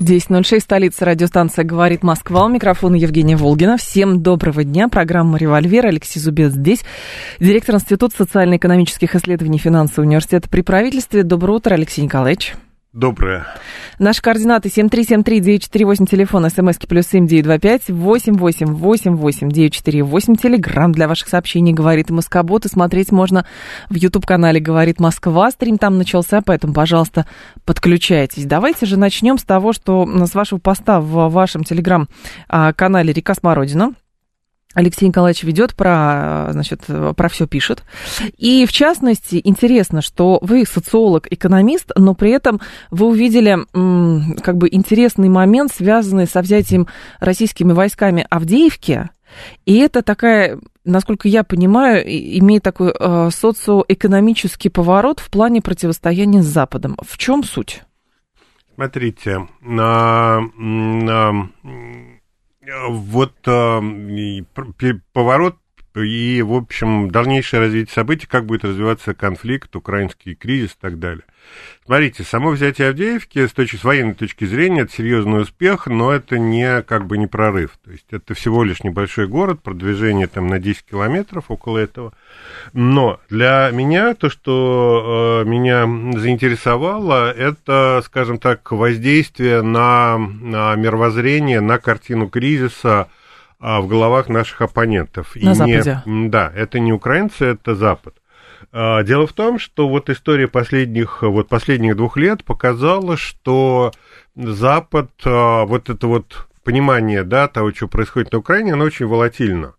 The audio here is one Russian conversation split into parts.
10.06, столица радиостанция «Говорит Москва». У микрофона Евгения Волгина. Всем доброго дня. Программа «Револьвер». Алексей Зубец здесь. Директор Института социально-экономических исследований финансового университета при правительстве. Доброе утро, Алексей Николаевич. Доброе. Наши координаты 7373948, телефон, смски плюс 7925, 8888948, телеграмм для ваших сообщений «Говорит Москобот», и смотреть можно в YouTube-канале «Говорит Москва», стрим там начался, поэтому, пожалуйста, подключайтесь. Давайте же начнем с того, что с вашего поста в вашем телеграм-канале «Река Смородина», Алексей Николаевич ведет про, значит, про все пишет. И, в частности, интересно, что вы социолог, экономист, но при этом вы увидели как бы интересный момент, связанный со взятием российскими войсками Авдеевки. И это такая, насколько я понимаю, имеет такой э, социоэкономический поворот в плане противостояния с Западом. В чем суть? Смотрите, на, на вот э, поворот и, в общем, дальнейшее развитие событий, как будет развиваться конфликт, украинский кризис и так далее. Смотрите, само взятие Авдеевки с, точки, с военной точки зрения это серьезный успех, но это не как бы не прорыв. То есть это всего лишь небольшой город, продвижение там на 10 километров около этого. Но для меня то, что э, меня заинтересовало, это, скажем так, воздействие на, на мировоззрение, на картину кризиса, в головах наших оппонентов. На И Западе. Не, да, это не украинцы, это Запад. А, дело в том, что вот история последних, вот последних двух лет показала, что Запад, а, вот это вот понимание, да, того, что происходит на Украине, оно очень волатильно.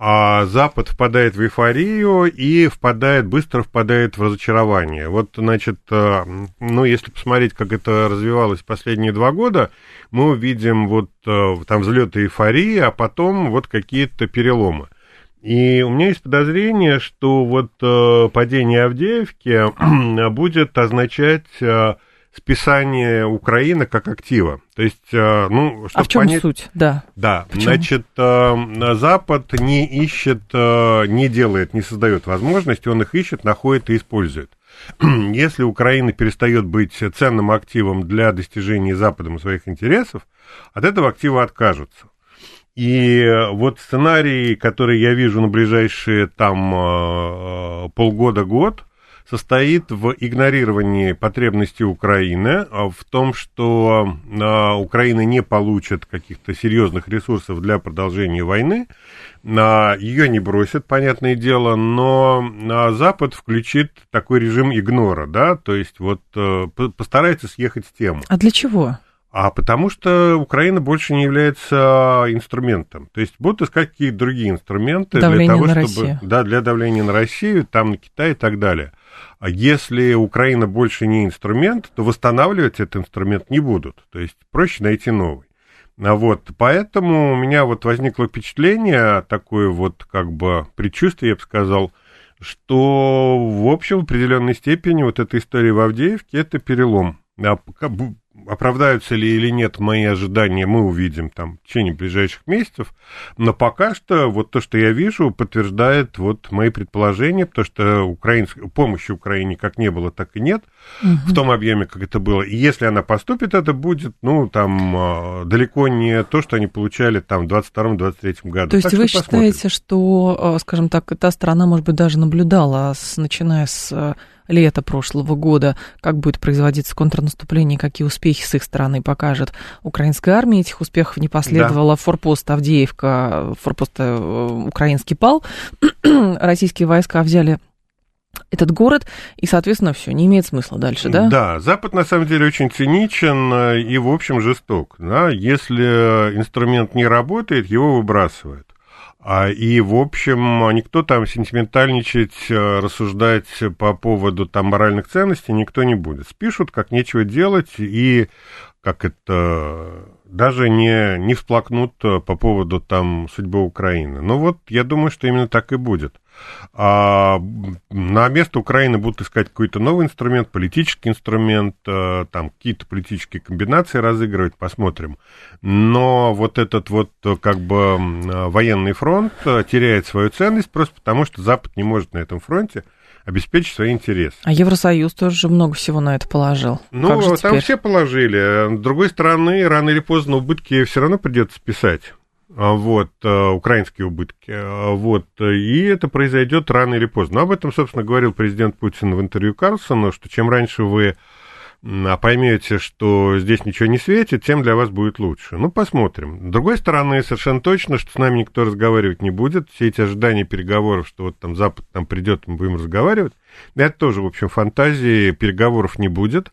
А Запад впадает в эйфорию и впадает, быстро впадает в разочарование. Вот, значит, ну, если посмотреть, как это развивалось последние два года, мы увидим вот э, там взлеты эйфории, а потом вот какие-то переломы. И у меня есть подозрение, что вот э, падение Авдеевки будет означать э, списание Украины как актива. То есть, ну, чтобы а в чем понять... суть? Да. Да, значит, Запад не ищет, не делает, не создает возможности, он их ищет, находит и использует. если Украина перестает быть ценным активом для достижения Западом своих интересов, от этого актива откажутся. И вот сценарий, который я вижу на ближайшие там э, полгода-год, состоит в игнорировании потребностей Украины, а в том, что а, Украина не получит каких-то серьезных ресурсов для продолжения войны, ее не бросят, понятное дело, но Запад включит такой режим игнора, да, то есть вот э, постарается съехать с темы. А для чего? А потому что Украина больше не является инструментом. То есть будут искать какие-то другие инструменты Давление для того, чтобы. Россию. Да, для давления на Россию, там на Китай и так далее. А если Украина больше не инструмент, то восстанавливать этот инструмент не будут. То есть проще найти новый. А вот, поэтому у меня вот возникло впечатление, такое вот как бы предчувствие, я бы сказал, что, в общем, в определенной степени вот эта история в Авдеевке – это перелом. Оправдаются ли или нет мои ожидания, мы увидим там в течение ближайших месяцев. Но пока что вот то, что я вижу, подтверждает вот мои предположения, потому что украинской, помощи Украине как не было, так и нет угу. в том объеме, как это было. И если она поступит, это будет, ну, там, а, далеко не то, что они получали там в 22-23 году. То есть так вы что считаете, что, а, скажем так, эта страна, может быть, даже наблюдала, с, начиная с а, лета прошлого года, как будет производиться контрнаступление, какие успехи с их стороны покажет украинская армия. Этих успехов не последовало. Да. Форпост Авдеевка, форпост э, украинский пал. Российские войска взяли этот город, и, соответственно, все, не имеет смысла дальше, да? Да, Запад, на самом деле, очень циничен э, и, в общем, жесток. Да? Если инструмент не работает, его выбрасывают. А, и, в общем, никто там сентиментальничать, э, рассуждать по поводу там моральных ценностей никто не будет. Спишут, как нечего делать, и как это даже не, не всплакнут по поводу там судьбы Украины. Но вот я думаю, что именно так и будет. А на место Украины будут искать какой-то новый инструмент, политический инструмент, э, там какие-то политические комбинации разыгрывать, посмотрим. Но вот этот вот как бы военный фронт теряет свою ценность просто потому, что Запад не может на этом фронте обеспечить свои интересы. А Евросоюз тоже много всего на это положил. Ну, там теперь? все положили. С другой стороны, рано или поздно убытки все равно придется писать. А, вот, э, украинские убытки. А, вот, и это произойдет рано или поздно. Но об этом, собственно, говорил президент Путин в интервью Карлсону, что чем раньше вы а поймете, что здесь ничего не светит, тем для вас будет лучше. Ну, посмотрим. С другой стороны, совершенно точно, что с нами никто разговаривать не будет. Все эти ожидания переговоров, что вот там Запад там придет, мы будем разговаривать, это тоже, в общем, фантазии, переговоров не будет,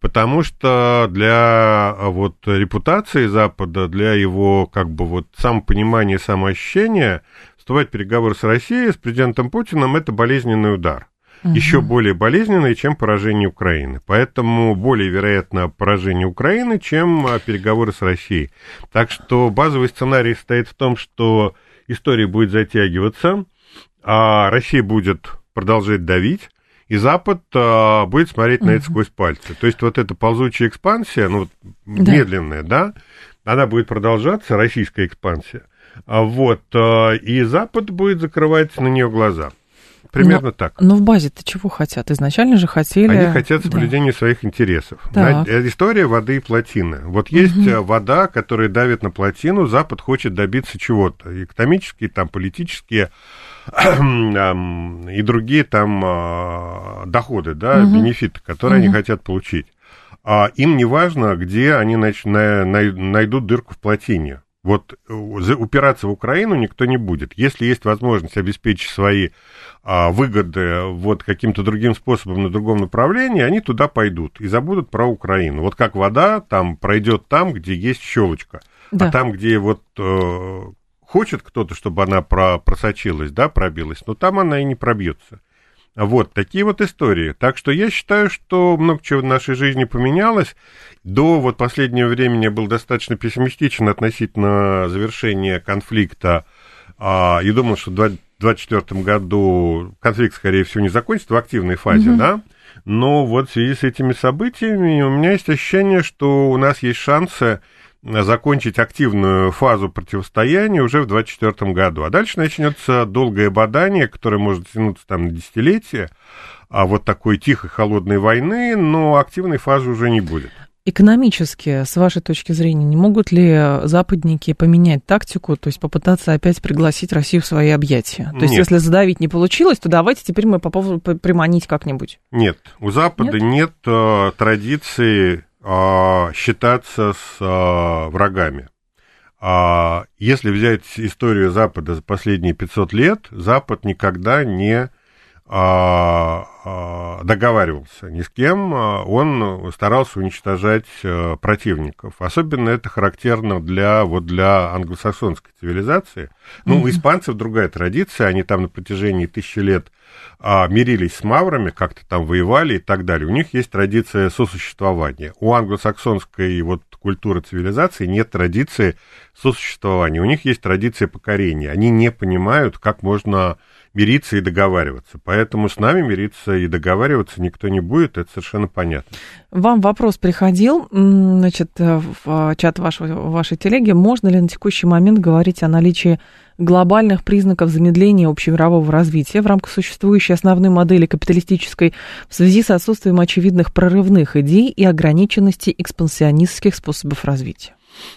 потому что для вот репутации Запада, для его как бы вот самопонимания, самоощущения, вступать в переговоры с Россией, с президентом Путиным, это болезненный удар угу. еще более болезненной, чем поражение Украины. Поэтому более вероятно поражение Украины, чем а, переговоры с Россией. Так что базовый сценарий состоит в том, что история будет затягиваться, а Россия будет продолжать давить, и Запад а, будет смотреть на это сквозь пальцы. То есть вот эта ползучая экспансия, ну, да. медленная, да, она будет продолжаться, российская экспансия. А вот, а, и Запад будет закрывать на нее глаза. Примерно но, так. Но в базе-то чего хотят? Изначально же хотели... Они хотят соблюдения да. своих интересов. На, э, история воды и плотины. Вот есть угу. вода, которая давит на плотину, Запад хочет добиться чего-то. Экономические, там, политические и другие там а, доходы, да, угу. бенефиты, которые угу. они хотят получить. А им не важно, где они найдут дырку в плотине. Вот э, упираться в Украину никто не будет. Если есть возможность обеспечить свои а, выгоды вот каким-то другим способом на другом направлении, они туда пойдут и забудут про Украину. Вот как вода там пройдет там, где есть щелочка, а да. а там, где вот э, хочет кто-то, чтобы она про, просочилась, да, пробилась, но там она и не пробьется. Вот такие вот истории. Так что я считаю, что много чего в нашей жизни поменялось. До вот последнего времени я был достаточно пессимистичен относительно завершения конфликта. А, и думал, что в 2024 году конфликт, скорее всего, не закончится в активной фазе, угу. да. Но вот в связи с этими событиями у меня есть ощущение, что у нас есть шансы закончить активную фазу противостояния уже в 2024 году. А дальше начнется долгое бадание, которое может тянуться там на десятилетия, а вот такой тихой холодной войны, но активной фазы уже не будет. Экономически, с вашей точки зрения, не могут ли западники поменять тактику, то есть попытаться опять пригласить Россию в свои объятия? То есть, нет. если задавить не получилось, то давайте теперь мы по поводу приманить как-нибудь. Нет, у Запада нет, нет э, традиции э, считаться с э, врагами. А если взять историю Запада за последние 500 лет, Запад никогда не а, а, договаривался ни с кем, а, он старался уничтожать э, противников. Особенно это характерно для, вот для англосаксонской цивилизации. Ну, у испанцев другая традиция, они там на протяжении тысячи лет мирились с маврами, как-то там воевали и так далее. У них есть традиция сосуществования. У англосаксонской вот культуры цивилизации нет традиции сосуществования. У них есть традиция покорения. Они не понимают, как можно мириться и договариваться. Поэтому с нами мириться и договариваться никто не будет, это совершенно понятно. Вам вопрос приходил, значит, э, в чат вашего, вашей телеги. Можно ли на текущий момент говорить о наличии глобальных признаков замедления общемирового развития в рамках существующей основной модели капиталистической в связи с отсутствием очевидных прорывных идей и ограниченности экспансионистских способов развития?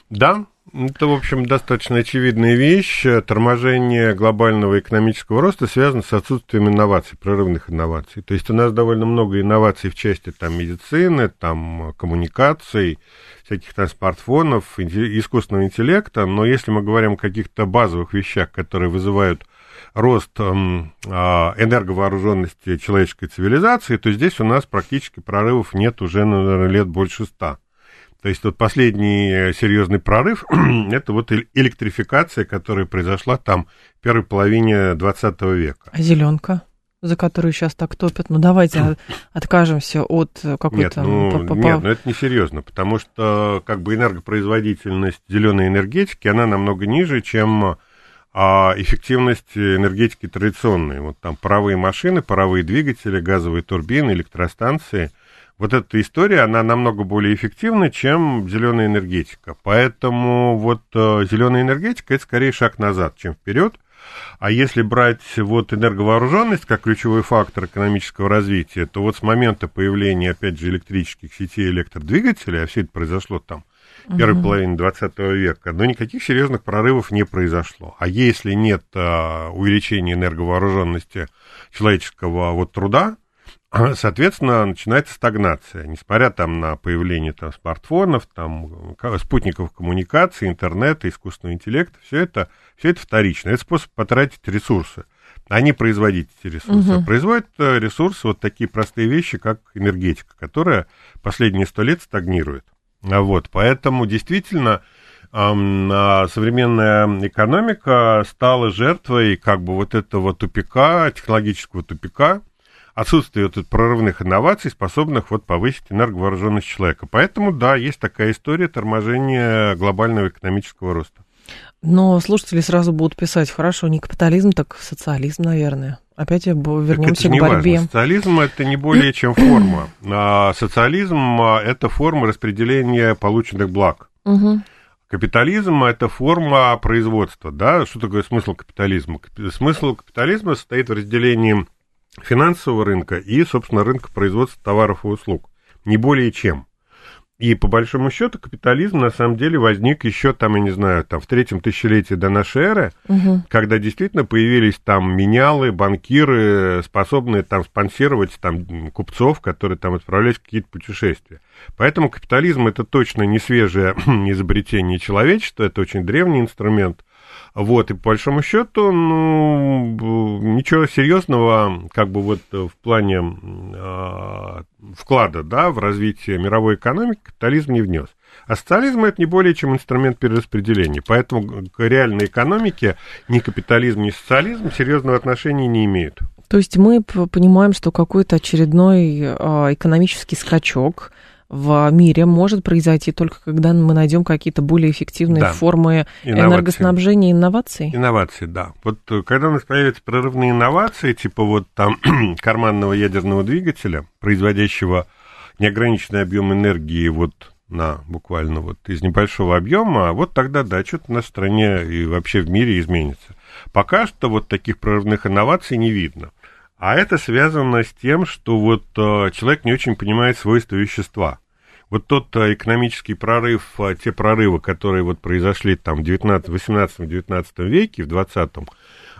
Да, это, в общем, достаточно очевидная вещь. Торможение глобального экономического роста связано с отсутствием инноваций, прорывных инноваций. То есть у нас довольно много инноваций в части там, медицины, там, коммуникаций, всяких там смартфонов, искусственного интеллекта, но если мы говорим о каких-то базовых вещах, которые вызывают рост э, энерговооруженности человеческой цивилизации, то здесь у нас практически прорывов нет уже, наверное, лет больше ста. То есть вот последний э, серьезный прорыв – это вот электрификация, которая произошла там в первой половине 20 века. А зеленка? за которую сейчас так топят. Ну, давайте откажемся от какой-то... Нет, ну, нет, ну это несерьезно, потому что как бы энергопроизводительность зеленой энергетики, она намного ниже, чем а эффективность энергетики традиционной. Вот там паровые машины, паровые двигатели, газовые турбины, электростанции. Вот эта история, она намного более эффективна, чем зеленая энергетика. Поэтому вот э, зеленая энергетика это скорее шаг назад, чем вперед. А если брать вот энерговооруженность как ключевой фактор экономического развития, то вот с момента появления, опять же, электрических сетей электродвигателей, а все это произошло там первой угу. половине 20 века, но никаких серьезных прорывов не произошло. А если нет а, увеличения энерговооруженности человеческого вот труда, соответственно, начинается стагнация. Несмотря там на появление там, смартфонов, там, спутников коммуникации, интернета, искусственного интеллекта, все это, все это вторично. Это способ потратить ресурсы, а не производить эти ресурсы. Угу. Производят э, ресурсы вот такие простые вещи, как энергетика, которая последние сто лет стагнирует. А вот, поэтому действительно современная экономика стала жертвой как бы вот этого тупика, технологического тупика, отсутствие вот прорывных инноваций, способных вот повысить энерговооруженность человека. Поэтому, да, есть такая история торможения глобального экономического роста. Но слушатели сразу будут писать, хорошо, не капитализм, так социализм, наверное. Опять вернемся к борьбе. Важно. Социализм это не более чем форма. А социализм это форма распределения полученных благ. Угу. Капитализм это форма производства. Да? Что такое смысл капитализма? Смысл капитализма состоит в разделении финансового рынка и, собственно, рынка производства товаров и услуг. Не более чем. И по большому счету капитализм на самом деле возник еще там, я не знаю, там в третьем тысячелетии до нашей эры, угу. когда действительно появились там менялы, банкиры, способные там спонсировать там купцов, которые там отправлялись в какие-то путешествия. Поэтому капитализм это точно не свежее изобретение человечества, это очень древний инструмент. Вот, и по большому счету, ну, ничего серьезного, как бы вот в плане э, вклада, да, в развитие мировой экономики капитализм не внес. А социализм это не более чем инструмент перераспределения. Поэтому к реальной экономике ни капитализм, ни социализм серьезного отношения не имеют. То есть мы понимаем, что какой-то очередной а, экономический скачок в мире может произойти только когда мы найдем какие-то более эффективные да. формы инновации. энергоснабжения и инноваций? Инновации, да. Вот э, когда у нас появятся прорывные инновации, типа вот там карманного ядерного двигателя, производящего неограниченный объем энергии вот на буквально вот из небольшого объема, а вот тогда, да, что-то на стране и вообще в мире изменится. Пока что вот таких прорывных инноваций не видно. А это связано с тем, что вот э, человек не очень понимает свойства вещества. Вот тот э, экономический прорыв, э, те прорывы, которые вот произошли там в 18-19 веке, в 20-м,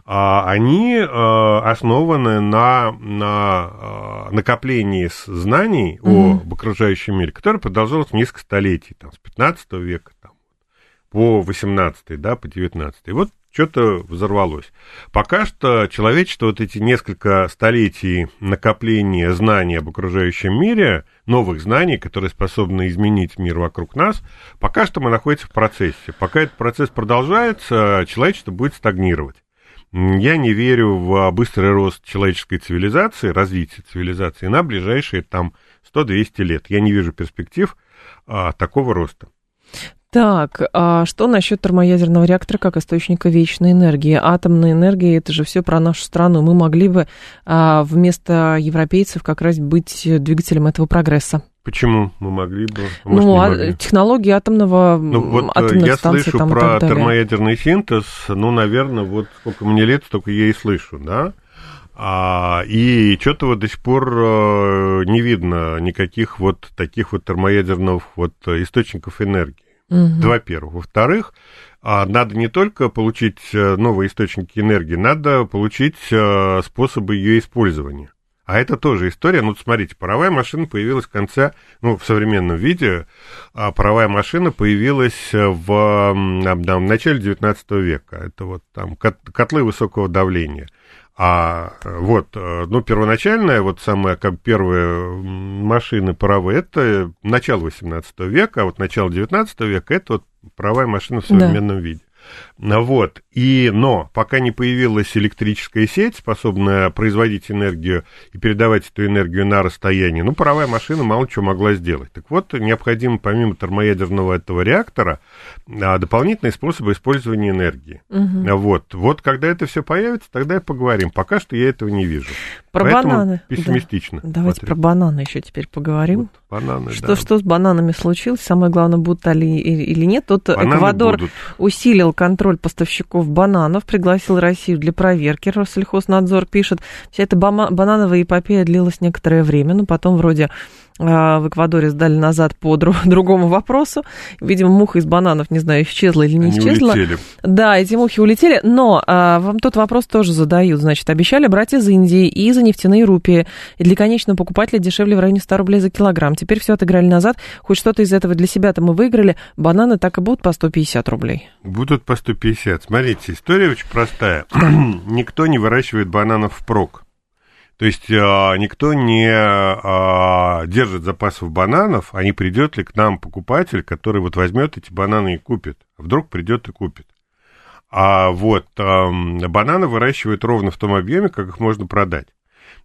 а, они основаны на, на накоплении знаний mm-hmm. об окружающем мире, которое продолжалось несколько столетий, там, с 15 века там, по 18 да, по 19 И вот что-то взорвалось. Пока что человечество вот эти несколько столетий накопления знаний об окружающем мире, новых знаний, которые способны изменить мир вокруг нас, пока что мы находимся в процессе. Пока этот процесс продолжается, человечество будет стагнировать. Я не верю в быстрый рост человеческой цивилизации, развитие цивилизации на ближайшие там 100-200 лет. Я не вижу перспектив а, такого роста. Так, а что насчет термоядерного реактора как источника вечной энергии? Атомная энергия это же все про нашу страну. Мы могли бы а, вместо европейцев как раз быть двигателем этого прогресса. Почему мы могли бы? А может, ну, а могли? технологии атомного ну, вот э, атомных я станций, слышу там, про термоядерный синтез, ну, наверное, вот сколько мне лет, столько я и слышу, да? А, и что-то вот до сих пор э, не видно никаких вот таких вот термоядерных вот источников энергии. Угу. Во-первых. Во-вторых, а, надо не только получить э, новые источники энергии, надо получить э, способы ее использования. А это тоже история. Ну, смотрите, паровая машина появилась в конце, ну, в современном виде, а паровая машина появилась в, в начале 19 века. Это вот там котлы высокого давления – а вот, э, ну, первоначальная, вот самая, как первые машины паровые, это начало 18 века, а вот начало 19 века, это вот паровая машина в современном да. виде. Вот. И, но пока не появилась электрическая сеть, способная производить энергию и передавать эту энергию на расстояние, ну, паровая машина мало чего могла сделать. Так вот, необходимо помимо термоядерного этого реактора а, дополнительные способы использования энергии. Угу. Вот. Вот когда это все появится, тогда и поговорим. Пока что я этого не вижу. Про Поэтому бананы. Пессимистично. Да. Давайте смотреть. про бананы еще теперь поговорим. Вот, бананы, что, да. что с бананами случилось? Самое главное, будут ли или нет. Тут бананы Эквадор будут. усилил контроль поставщиков бананов, пригласил Россию для проверки. Россельхознадзор пишет, вся эта банановая эпопея длилась некоторое время, но потом вроде в Эквадоре сдали назад по друг, другому вопросу. Видимо, муха из бананов, не знаю, исчезла или не Они исчезла. Улетели. Да, эти мухи улетели, но а, вам тот вопрос тоже задают. Значит, обещали брать из Индии и за нефтяные рупии. И для конечного покупателя дешевле в районе 100 рублей за килограмм. Теперь все отыграли назад. Хоть что-то из этого для себя-то мы выиграли. Бананы так и будут по 150 рублей. Будут по 150. Смотрите, история очень простая. Никто не выращивает бананов впрок. То есть а, никто не а, держит запасов бананов, а не придет ли к нам покупатель, который вот возьмет эти бананы и купит. А вдруг придет и купит. А вот бананы выращивают ровно в том объеме, как их можно продать.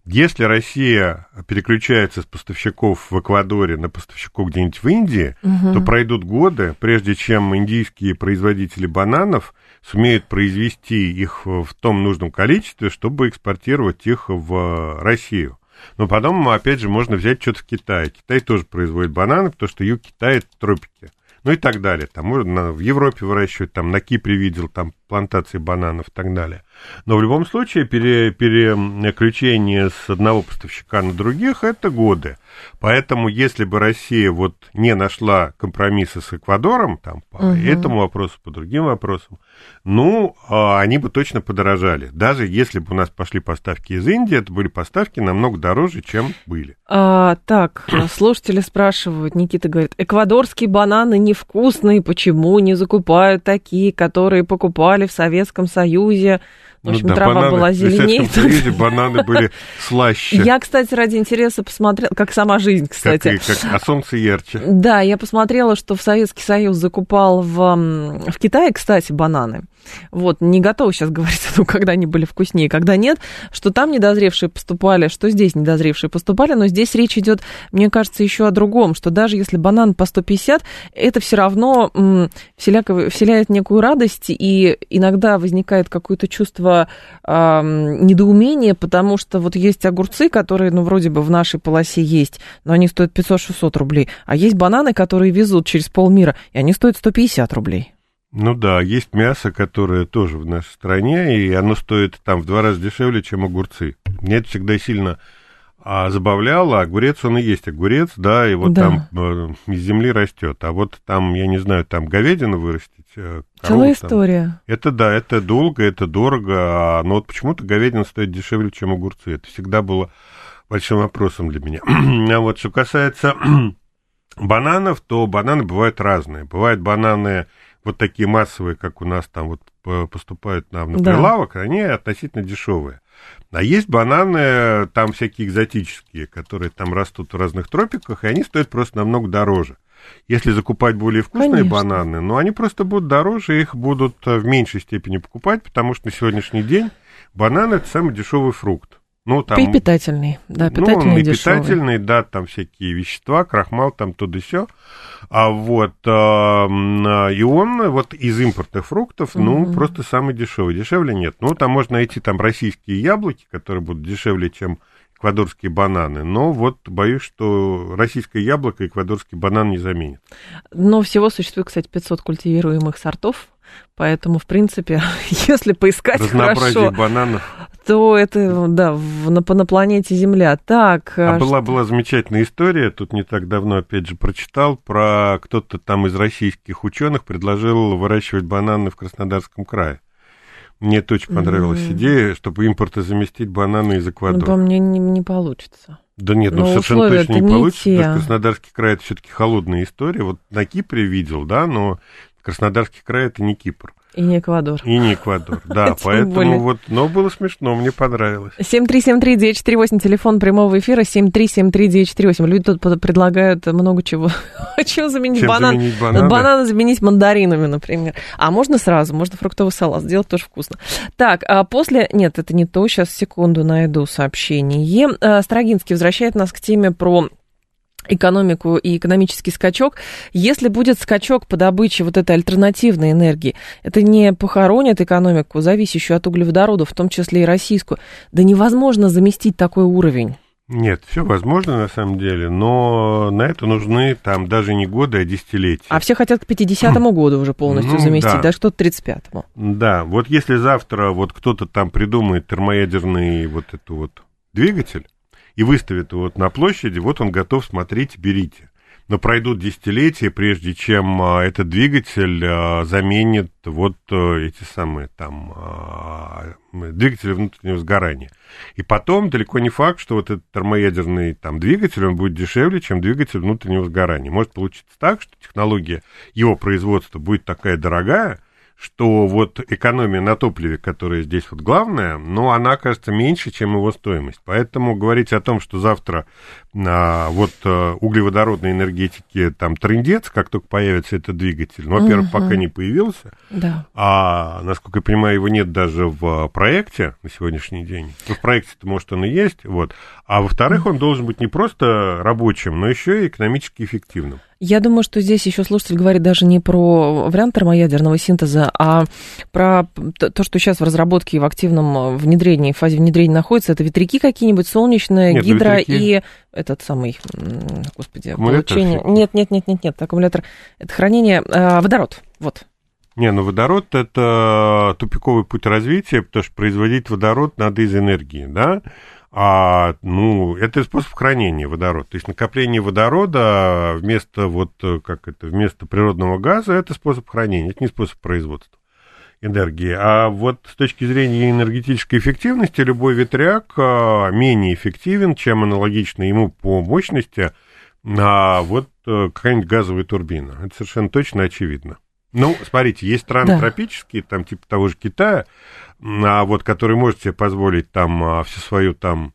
Если Россия переключается с поставщиков в Эквадоре на поставщиков где-нибудь в Индии, угу. то пройдут годы, прежде чем индийские производители бананов – сумеют произвести их в том нужном количестве, чтобы экспортировать их в Россию. Но потом, опять же, можно взять что-то в Китае. Китай тоже производит бананы, потому что юг Китая – это тропики. Ну и так далее. Там можно в Европе выращивать, там на Кипре видел, там плантации бананов и так далее. Но в любом случае пере, переключение с одного поставщика на других – это годы. Поэтому, если бы Россия вот не нашла компромисса с Эквадором, там, по угу. этому вопросу, по другим вопросам, ну, а, они бы точно подорожали. Даже если бы у нас пошли поставки из Индии, это были поставки намного дороже, чем были. А, так, слушатели спрашивают, Никита говорит, эквадорские бананы невкусные, почему не закупают такие, которые покупали в Советском Союзе? В общем, ну, да, трава бананы, была зеленее. В бананы были слаще. Я, кстати, ради интереса посмотрела, как сама жизнь, кстати. Как, как, а солнце ярче. Да, я посмотрела, что в Советский Союз закупал в, в Китае, кстати, бананы. Вот, не готова сейчас говорить о том, когда они были вкуснее, когда нет, что там недозревшие поступали, что здесь недозревшие поступали, но здесь речь идет, мне кажется, еще о другом, что даже если банан по 150, это все равно м, вселяко, вселяет некую радость, и иногда возникает какое-то чувство э, недоумения, потому что вот есть огурцы, которые, ну, вроде бы в нашей полосе есть, но они стоят 500-600 рублей, а есть бананы, которые везут через полмира, и они стоят 150 рублей. Ну да, есть мясо, которое тоже в нашей стране, и оно стоит там в два раза дешевле, чем огурцы. Мне это всегда сильно а, забавляло. Огурец, он и есть огурец, да, и вот да. там э, из земли растет. А вот там, я не знаю, там говядину вырастить. Э, Целая история. это да, это долго, это дорого, а, но вот почему-то говядина стоит дешевле, чем огурцы. Это всегда было большим вопросом для меня. а вот что касается бананов, то бананы бывают разные. Бывают бананы вот такие массовые, как у нас там вот поступают нам на прилавок, да. они относительно дешевые. А есть бананы там всякие экзотические, которые там растут в разных тропиках, и они стоят просто намного дороже. Если закупать более вкусные Конечно. бананы, но ну, они просто будут дороже, их будут в меньшей степени покупать, потому что на сегодняшний день бананы это самый дешевый фрукт. Ну, там, и питательный, да, питательный ну, он и дешевый. питательный, да, там всякие вещества, крахмал, там то да сё. А вот, э, и он вот из импортных фруктов, mm-hmm. ну, просто самый дешевый. Дешевле нет. Ну, там можно найти там российские яблоки, которые будут дешевле, чем эквадорские бананы. Но вот боюсь, что российское яблоко эквадорский банан не заменят. Но всего существует, кстати, 500 культивируемых сортов. Поэтому, в принципе, если поискать хорошо, бананов. То это, да, в, на, на планете Земля. Так. А, а была, была замечательная история, тут не так давно, опять же, прочитал, про кто-то там из российских ученых предложил выращивать бананы в Краснодарском крае. Мне это очень понравилась mm-hmm. идея, чтобы импорты заместить бананы из Эквадора. Ну, по мне не, не получится. Да нет, ну совершенно точно не, не получится, те. потому что Краснодарский край это все-таки холодная история. Вот на Кипре видел, да, но Краснодарский край это не Кипр. И не Эквадор. И не Эквадор, да. Поэтому вот, но было смешно, мне понравилось. 7373948, телефон прямого эфира, 7373948. Люди тут предлагают много чего. Чего заменить Чем банан? заменить бананы? Бананы заменить мандаринами, например. А можно сразу, можно фруктовый салат сделать, тоже вкусно. Так, а после... Нет, это не то, сейчас секунду найду сообщение. А, Строгинский возвращает нас к теме про экономику и экономический скачок. Если будет скачок по добыче вот этой альтернативной энергии, это не похоронит экономику, зависящую от углеводородов, в том числе и российскую. Да невозможно заместить такой уровень. Нет, все возможно на самом деле, но на это нужны там даже не годы, а десятилетия. А все хотят к 50-му году уже полностью Ну, заместить, да. даже кто-то 35-му. Да, вот если завтра вот кто-то там придумает термоядерный вот эту вот двигатель и выставит его вот на площади, вот он готов, смотрите, берите. Но пройдут десятилетия, прежде чем а, этот двигатель а, заменит вот а, эти самые там а, двигатели внутреннего сгорания. И потом далеко не факт, что вот этот термоядерный там двигатель, он будет дешевле, чем двигатель внутреннего сгорания. Может получиться так, что технология его производства будет такая дорогая, что вот экономия на топливе, которая здесь вот главная, но она окажется меньше, чем его стоимость. Поэтому говорить о том, что завтра а, вот а, углеводородной энергетики там трендец, как только появится этот двигатель, ну, во-первых, Мгм. пока не появился, Да. а, насколько я понимаю, его нет даже в проекте на сегодняшний день. Ну, в проекте-то, может, он и есть, вот. А во-вторых, он должен быть не просто рабочим, но еще и экономически эффективным. Я думаю, что здесь еще слушатель говорит даже не про вариант термоядерного синтеза, а про то, что сейчас в разработке и в активном э, внедрении, в фазе внедрения находится. Это ветряки какие-нибудь, солнечные, Нет, ну, гидро ветряки- и этот самый, господи, Аккумулятор получение. Нет, нет, нет, нет, нет, аккумулятор. Это хранение, э, водород, вот. Не, ну водород это тупиковый путь развития, потому что производить водород надо из энергии, да? А, ну, это способ хранения водорода. То есть накопление водорода вместо вот, э, как это, вместо природного газа, это способ хранения, это не способ производства энергии. А вот с точки зрения энергетической эффективности, любой ветряк а, менее эффективен, чем аналогичный ему по мощности, а вот э, какая-нибудь газовая турбина. Это совершенно точно очевидно. Ну, смотрите, есть страны Да. тропические, там типа того же Китая, а вот которые может себе позволить там а, всю свою там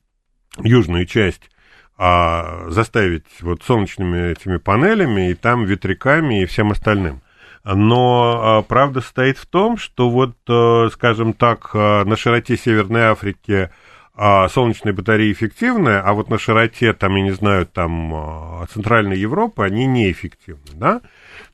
южную часть а, заставить вот солнечными этими панелями и там ветряками и всем остальным. Но а, правда состоит в том, что вот, э, скажем так, а, на широте Северной Африки а, солнечные батареи эффективны, а вот на широте, там, я не знаю, там, а, Центральной Европы они неэффективны, да?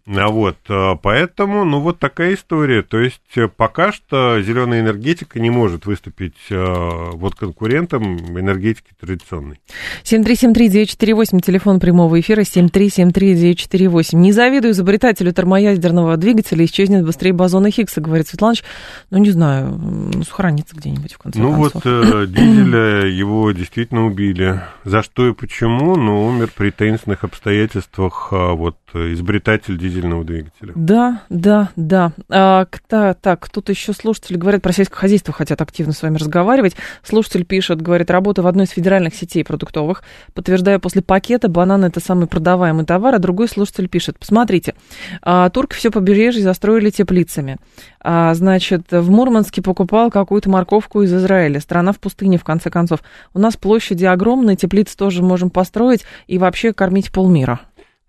А вот, э, поэтому, ну, вот такая история. То есть, э, пока что зеленая энергетика не может выступить э, вот конкурентом энергетики традиционной. 7373948, телефон прямого эфира, 7373948. Не завидую изобретателю термоядерного двигателя, исчезнет быстрее бозона Хиггса, говорит Светланович. Ну, не знаю, сохранится где-нибудь в конце Ну, вот концов. э, Дизеля его действительно убили. За что и почему? Ну, умер при таинственных обстоятельствах а, вот изобретатель дизельного двигателя. Да, да, да. А, так, тут еще слушатели говорят про сельское хозяйство, хотят активно с вами разговаривать. Слушатель пишет, говорит, работа в одной из федеральных сетей продуктовых. Подтверждаю, после пакета банан это самый продаваемый товар, а другой слушатель пишет, посмотрите, а, турки все побережье застроили теплицами. А, значит, в Мурманске покупал какую-то морковку из Израиля. Страна в пустыне, в конце концов. У нас площади огромные, теплицы тоже можем построить и вообще кормить полмира.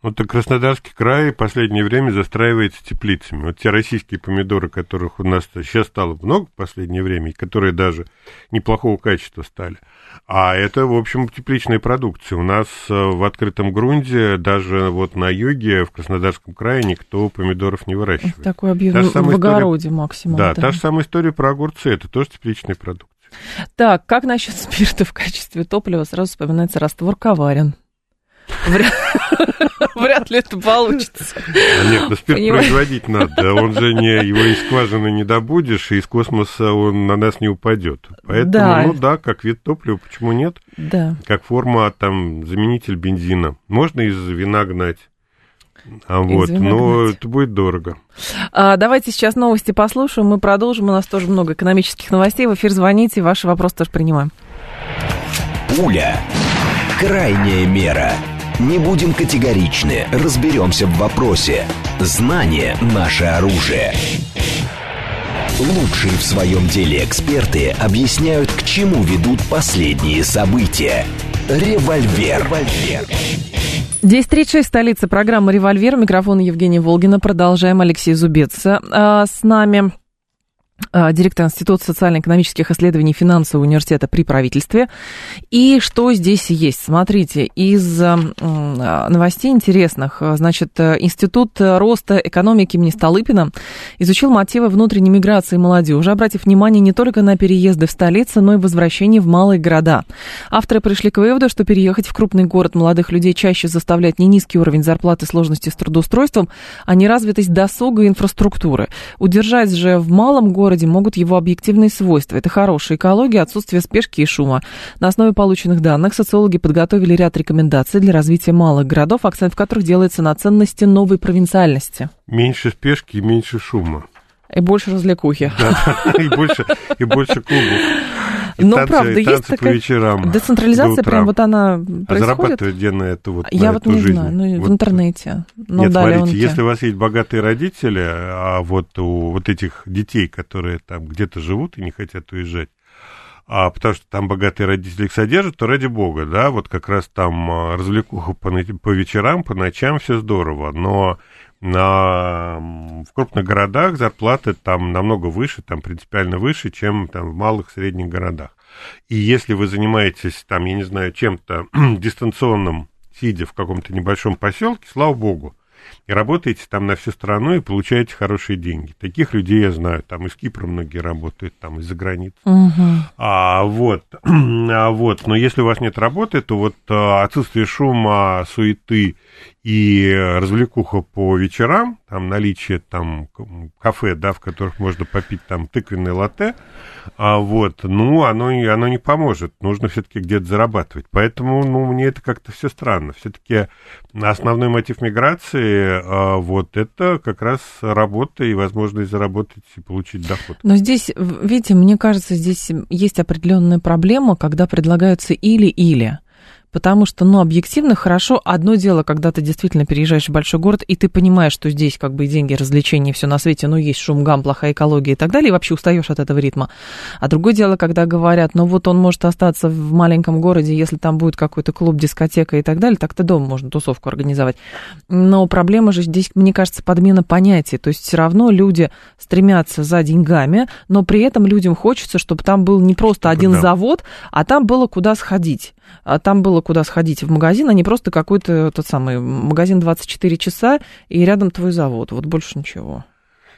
Вот так Краснодарский край в последнее время застраивается теплицами. Вот те российские помидоры, которых у нас сейчас стало много в последнее время, и которые даже неплохого качества стали. А это, в общем, тепличная продукция. У нас э, в открытом грунте, даже вот на юге, в Краснодарском крае, никто помидоров не выращивает. Такой объем в история- огороде максимум. Да, та же самая история про огурцы, это тоже тепличная продукция. Так, как насчет спирта в качестве топлива? Сразу вспоминается раствор коварен. Вряд, ли это получится. А нет, ну спирт производить надо. Он же не, его из скважины не добудешь, и из космоса он на нас не упадет. Поэтому, Да. ну да, как вид топлива, почему нет? Да. Как форма, там, заменитель бензина. Можно из вина гнать. А вот, но это будет дорого. А, давайте сейчас новости послушаем. Мы продолжим. У нас тоже много экономических новостей. В эфир звоните. Ваши вопросы тоже принимаем. Пуля. Крайняя мера. Не будем категоричны, разберемся в вопросе. Знание – наше оружие. Лучшие в своем деле эксперты объясняют, к чему ведут последние события. Револьвер. Револьвер. 10.36, столица программы «Револьвер». Микрофон Евгения Волгина. Продолжаем. Алексей Зубец а, с нами. А, директор Института социально-экономических исследований финансового университета при правительстве. И что здесь есть? Смотрите, из а, новостей интересных, значит, Институт роста экономики имени Столыпина изучил мотивы внутренней миграции молодежи, обратив внимание не только на переезды в столицы, но и возвращение в малые города. Авторы пришли к выводу, что переехать в крупный город молодых людей чаще заставляет не низкий уровень зарплаты и сложности с трудоустройством, а неразвитость досуга и инфраструктуры. Удержать же в малом городе городе могут его объективные свойства. Это хорошая экология, отсутствие спешки и шума. На основе полученных данных социологи подготовили ряд рекомендаций для развития малых городов, акцент в которых делается на ценности новой провинциальности. Меньше спешки и меньше шума. И больше развлекухи. Да, и больше, и больше клубов. И Но танцы, правда, и есть такая вечерам, децентрализация, прям вот она а происходит. А зарабатывать где на это вот Я на вот не жизнь? знаю, ну, вот. в интернете. Ну, Нет, смотрите, если у вас есть богатые родители, а вот у вот этих детей, которые там где-то живут и не хотят уезжать, а потому что там богатые родители их содержат, то ради бога, да, вот как раз там а, развлекуха по, по вечерам, по ночам, все здорово, но на, в крупных городах зарплаты там намного выше, там принципиально выше, чем там в малых средних городах. И если вы занимаетесь там, я не знаю, чем-то дистанционным, сидя в каком-то небольшом поселке, слава богу, и работаете там на всю страну и получаете хорошие деньги. Таких людей я знаю, там из Кипра многие работают, там из-за границы. Угу. А, вот, а вот, но если у вас нет работы, то вот а, отсутствие шума, суеты и развлекуха по вечерам, там наличие там кафе, да, в которых можно попить там тыквенное латте, а вот, ну, оно, оно не поможет, нужно все-таки где-то зарабатывать. Поэтому, ну, мне это как-то все странно. Все-таки основной мотив миграции, а, вот, это как раз работа и возможность заработать и получить доход. Но здесь, видите, мне кажется, здесь есть определенная проблема, когда предлагаются или-или. Потому что, ну, объективно хорошо. Одно дело, когда ты действительно переезжаешь в большой город, и ты понимаешь, что здесь как бы деньги, развлечения, все на свете, ну, есть шум, гам, плохая экология и так далее, и вообще устаешь от этого ритма. А другое дело, когда говорят, ну, вот он может остаться в маленьком городе, если там будет какой-то клуб, дискотека и так далее, так-то дома можно тусовку организовать. Но проблема же здесь, мне кажется, подмена понятий. То есть все равно люди стремятся за деньгами, но при этом людям хочется, чтобы там был не просто один да. завод, а там было куда сходить. А там было куда сходить в магазин, а не просто какой-то тот самый магазин 24 часа и рядом твой завод. Вот больше ничего.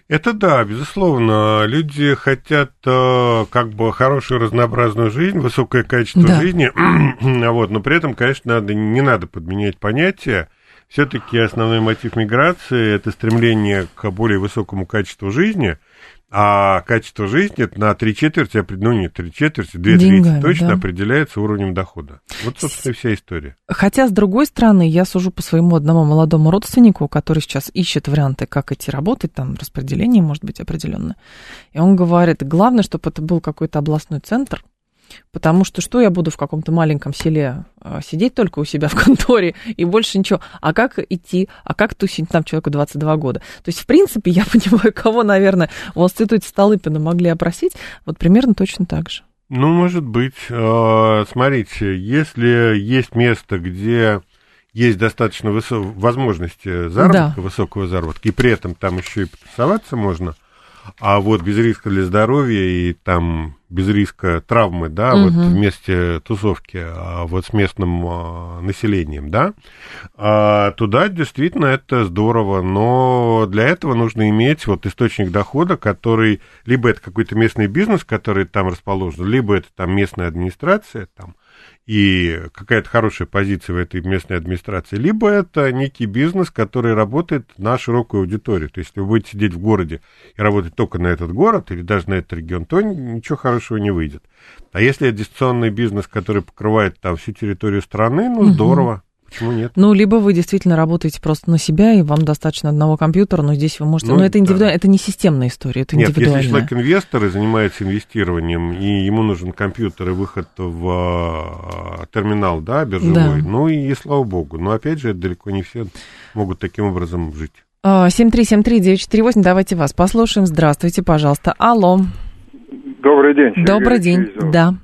Это да, безусловно. Люди хотят э, как бы хорошую разнообразную жизнь, высокое качество да. жизни, вот, но при этом, конечно, надо, не надо подменять понятия. Все-таки основной мотив миграции – это стремление к более высокому качеству жизни – а качество жизни на три четверти, ну не три четверти, две трети точно да. определяется уровнем дохода. Вот, собственно, и вся история. Хотя, с другой стороны, я сужу по своему одному молодому родственнику, который сейчас ищет варианты, как идти работать, там распределение может быть определенное. И он говорит, главное, чтобы это был какой-то областной центр, Потому что что я буду в каком-то маленьком селе а, сидеть только у себя в конторе и больше ничего. А как идти? А как тусить там человеку 22 года? То есть, в принципе, я понимаю, кого, наверное, в институте Столыпина могли опросить, вот примерно точно так же. Ну, может быть. А, смотрите, если есть место, где есть достаточно высо- возможности заработка, да. высокого заработка, и при этом там еще и потусоваться можно, а вот без риска для здоровья и там без риска травмы, да, угу. вот вместе тусовки, а вот с местным а, населением, да, а, туда действительно это здорово, но для этого нужно иметь вот источник дохода, который либо это какой-то местный бизнес, который там расположен, либо это там местная администрация, там, и какая-то хорошая позиция в этой местной администрации, либо это некий бизнес, который работает на широкую аудиторию. То есть, если вы будете сидеть в городе и работать только на этот город или даже на этот регион, то ничего хорошего не выйдет. А если это дистанционный бизнес, который покрывает там всю территорию страны, ну, угу. здорово. Почему нет? Ну, либо вы действительно работаете просто на себя, и вам достаточно одного компьютера, но здесь вы можете... Ну, но это индивидуально, да. это не системная история, это нет, индивидуальная. если человек инвестор и занимается инвестированием, и ему нужен компьютер и выход в а, терминал, да, биржевой, да. ну и, и слава богу. Но, опять же, далеко не все могут таким образом жить. 7373948, давайте вас послушаем. Здравствуйте, пожалуйста. Алло. Добрый день. Сергей Добрый день, Кириллов. да.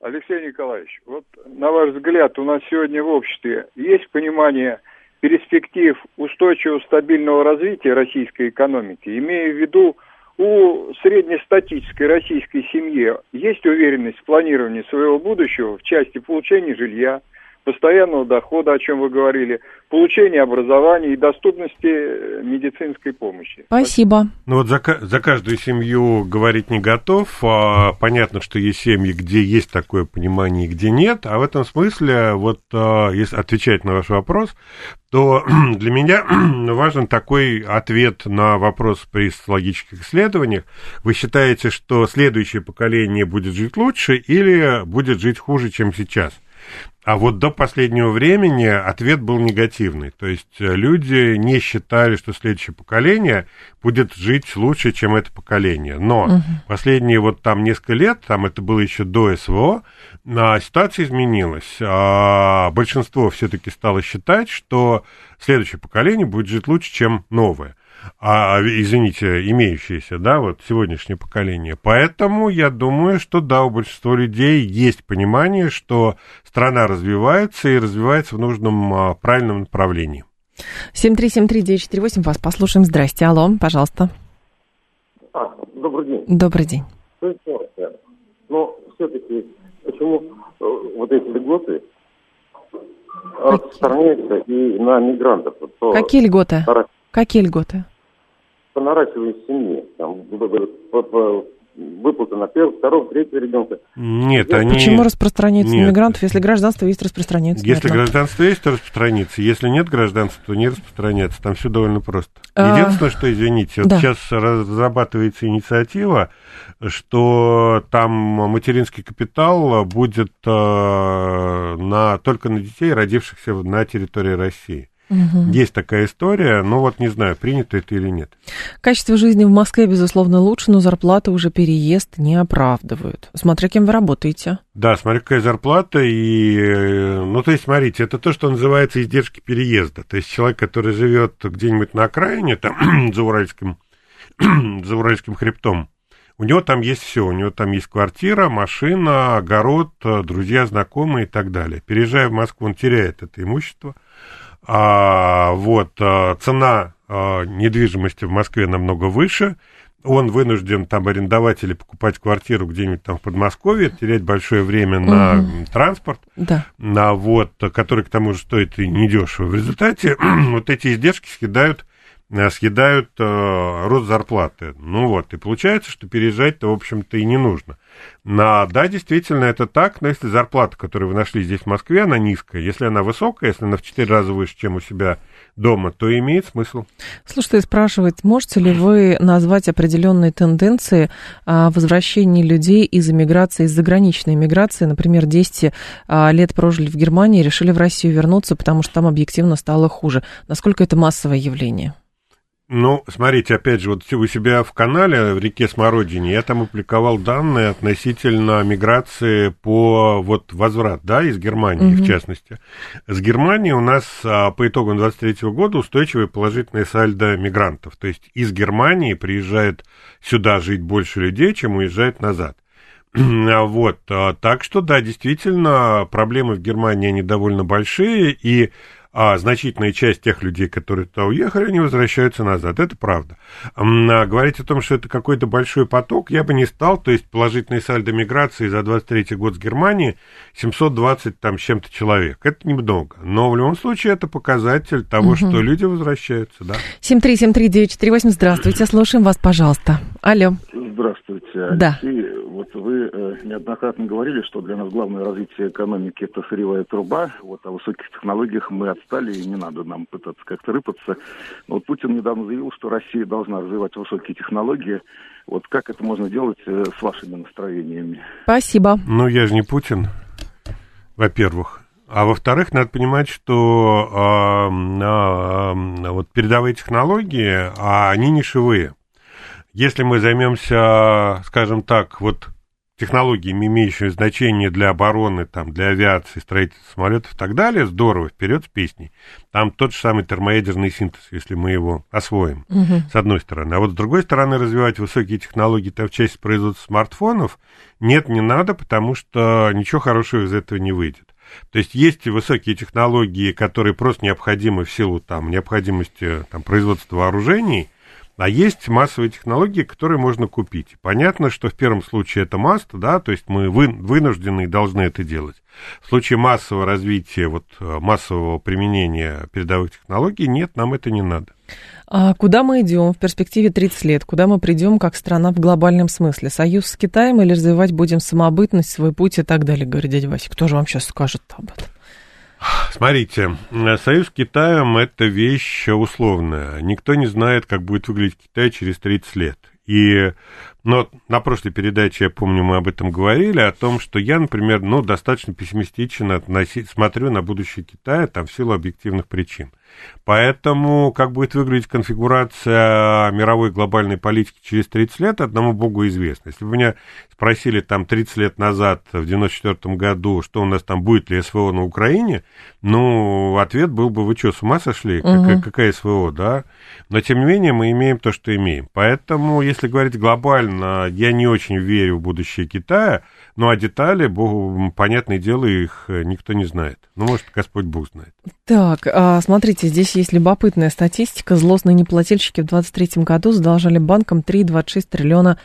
Алексей Николаевич, вот на ваш взгляд, у нас сегодня в обществе есть понимание перспектив устойчивого стабильного развития российской экономики, имея в виду у среднестатической российской семьи есть уверенность в планировании своего будущего в части получения жилья, постоянного дохода, о чем вы говорили, получения образования и доступности э, медицинской помощи. Спасибо. Ну вот за, за каждую семью говорить не готов. А, понятно, что есть семьи, где есть такое понимание, и где нет. А в этом смысле, вот а, если отвечать на ваш вопрос, то для меня важен такой ответ на вопрос при социологических исследованиях. Вы считаете, что следующее поколение будет жить лучше или будет жить хуже, чем сейчас? А вот до последнего времени ответ был негативный. То есть э, люди не считали, что следующее поколение будет жить лучше, чем это поколение. Но Мгм. последние вот там несколько лет, там это было еще до СВО, а, ситуация изменилась. А, большинство все-таки стало считать, что следующее поколение будет жить лучше, чем новое. А, извините, имеющееся, да, вот сегодняшнее поколение. Поэтому я думаю, что да, у большинства людей есть понимание, что страна развивается и развивается в нужном а, правильном направлении. 7373948, вас послушаем. Здрасте, алло, пожалуйста. А, добрый день. Добрый день. Но все-таки почему э, вот эти льготы распространяются и на мигрантов? Какие льготы? Какие льготы? По наращиванию семьи, там, по- по- выплаты на первого, второго, третьего ребенка. Нет, они... Почему распространяется на Нет. мигрантов, если гражданство есть, распространяется? Если наверное? гражданство есть, то распространится. Если нет гражданства, то не распространяется. Там все довольно просто. А, Единственное, что, извините, вот да. сейчас разрабатывается инициатива, что там материнский капитал будет э, на, только на детей, родившихся на территории России. Мгм. Есть такая история, но вот не знаю, принято это или нет. Качество жизни в Москве, безусловно, лучше, но зарплаты уже переезд не оправдывают. Смотря кем вы работаете. Да, смотри, какая зарплата, и, э, ну, то есть, смотрите, это то, что называется издержки переезда. То есть, человек, который живет где-нибудь на окраине, там, за Уральским, за Уральским хребтом, у него там есть все, у него там есть квартира, машина, огород, э, друзья, знакомые и так далее. Переезжая в Москву, он теряет это имущество. А, вот, а, цена а, недвижимости в Москве намного выше, он вынужден там арендовать или покупать квартиру где-нибудь там в Подмосковье, терять большое время на Мгм. транспорт, Да. на вот, который к тому же стоит и недешево. В результате вот эти издержки съедают э, съедают э, рост зарплаты. Ну вот, и получается, что переезжать-то, в общем-то, и не нужно. На, да, действительно, это так, но если зарплата, которую вы нашли здесь в Москве, она низкая, если она высокая, если она в 4 раза выше, чем у себя дома, то имеет смысл. Слушайте, спрашивает, можете ли вы назвать определенные тенденции а, возвращения людей из эмиграции, из заграничной эмиграции, например, 10 а, лет прожили в Германии, решили в Россию вернуться, потому что там объективно стало хуже. Насколько это массовое явление? Ну, смотрите, опять же, вот у себя в канале в реке Смородине я там опубликовал данные относительно миграции по вот возврат, да, из Германии, Мгм. в частности. С Германии у нас а, по итогам 23 года устойчивое положительное сальдо мигрантов. То есть из Германии приезжает сюда жить больше людей, чем уезжает назад. А Вот, а, так что, да, действительно, проблемы в Германии, они довольно большие, и а значительная часть тех людей, которые туда уехали, они возвращаются назад. Это правда. А говорить о том, что это какой-то большой поток, я бы не стал. То есть положительный сальдо миграции за 23 год с Германии 720 там с чем-то человек. Это немного. Но в любом случае это показатель того, Мгм. что люди возвращаются, да. 7373948, здравствуйте, слушаем вас, пожалуйста. Алло. Здравствуйте, Да. Алексей. Вот вы э, неоднократно говорили, что для нас главное развитие экономики это сырьевая труба. Вот о высоких технологиях мы отстали, и не надо нам пытаться как-то рыпаться. Но вот Путин недавно заявил, что Россия должна развивать высокие технологии. Вот как это можно делать э, с вашими настроениями? Спасибо. Ну, я же не Путин, во-первых. А во-вторых, надо понимать, что а, а, вот передовые технологии, а они нишевые. Если мы займемся, скажем так, вот технологиями, имеющими значение для обороны, там, для авиации, строительства самолетов и так далее, здорово, вперед с песней. Там тот же самый термоядерный синтез, если мы его освоим, угу. с одной стороны. А вот с другой стороны, развивать высокие технологии там, в части производства смартфонов нет, не надо, потому что ничего хорошего из этого не выйдет. То есть есть высокие технологии, которые просто необходимы в силу там, необходимости там, производства вооружений, а есть массовые технологии, которые можно купить. Понятно, что в первом случае это маст, да, то есть мы вы, вынуждены и должны это делать. В случае массового развития, вот, э, массового применения передовых технологий, нет, нам это не надо. А куда мы идем в перспективе 30 лет? Куда мы придем как страна в глобальном смысле? Союз с Китаем или развивать будем самобытность, свой путь и так далее, говорит дядя Вася. Кто же вам сейчас скажет об этом? Смотрите, союз с Китаем – это вещь условная. Никто не знает, как будет выглядеть Китай через 30 лет. И но на прошлой передаче, я помню, мы об этом говорили, о том, что я, например, ну, достаточно пессимистично относи, смотрю на будущее Китая там, в силу объективных причин. Поэтому, как будет выглядеть конфигурация мировой глобальной политики через 30 лет, одному богу известно. Если бы меня спросили там 30 лет назад, в 94 году, что у нас там будет ли СВО на Украине, ну, ответ был бы, вы что, с ума сошли? Угу. Какая, какая СВО, да? Но, тем не менее, мы имеем то, что имеем. Поэтому, если говорить глобально, я не очень верю в будущее Китая, ну, а детали, богу, понятное дело, их э, никто не знает. Ну, может, Господь Бог знает. Так, а, смотрите, здесь есть любопытная статистика. Злостные неплательщики в 2023 году задолжали банкам 3,26 триллиона рублей.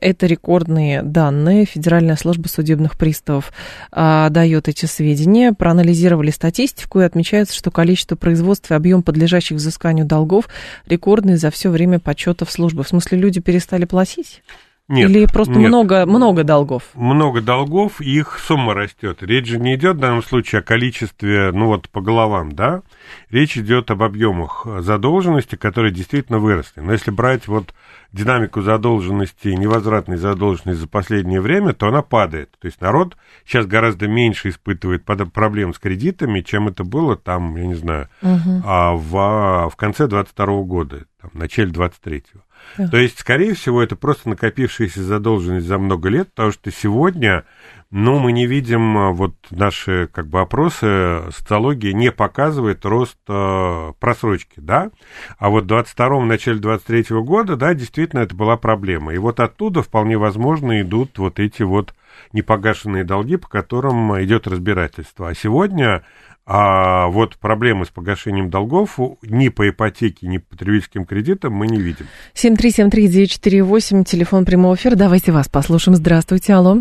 Это рекордные данные. Федеральная служба судебных приставов а, дает эти сведения. Проанализировали статистику и отмечается, что количество производств и объем подлежащих взысканию долгов рекордные за все время почетов службы. В смысле, люди перестали платить? Нет. Или просто нет. много, много долгов? Много долгов, и их сумма растет. Речь же не идет в данном случае о количестве, ну вот по головам, да? Речь идет об объемах задолженности, которые действительно выросли. Но если брать вот динамику задолженности, невозвратной задолженности за последнее время, то она падает. То есть народ сейчас гораздо меньше испытывает проблем с кредитами, чем это было там, я не знаю, угу. в, в конце 22 года, там, в начале 23-го. Да. То есть, скорее всего, это просто накопившаяся задолженность за много лет, потому что сегодня, ну, мы не видим, а, вот наши, как бы, опросы, социология не показывает рост э, просрочки, да, а вот в 22 в начале 23 года, да, действительно, это была проблема. И вот оттуда, вполне возможно, идут вот эти вот непогашенные долги, по которым идет разбирательство. А сегодня а вот проблемы с погашением долгов ни по ипотеке, ни по потребительским кредитам мы не видим. 7373948, телефон прямого эфира. Давайте вас послушаем. Здравствуйте, алло.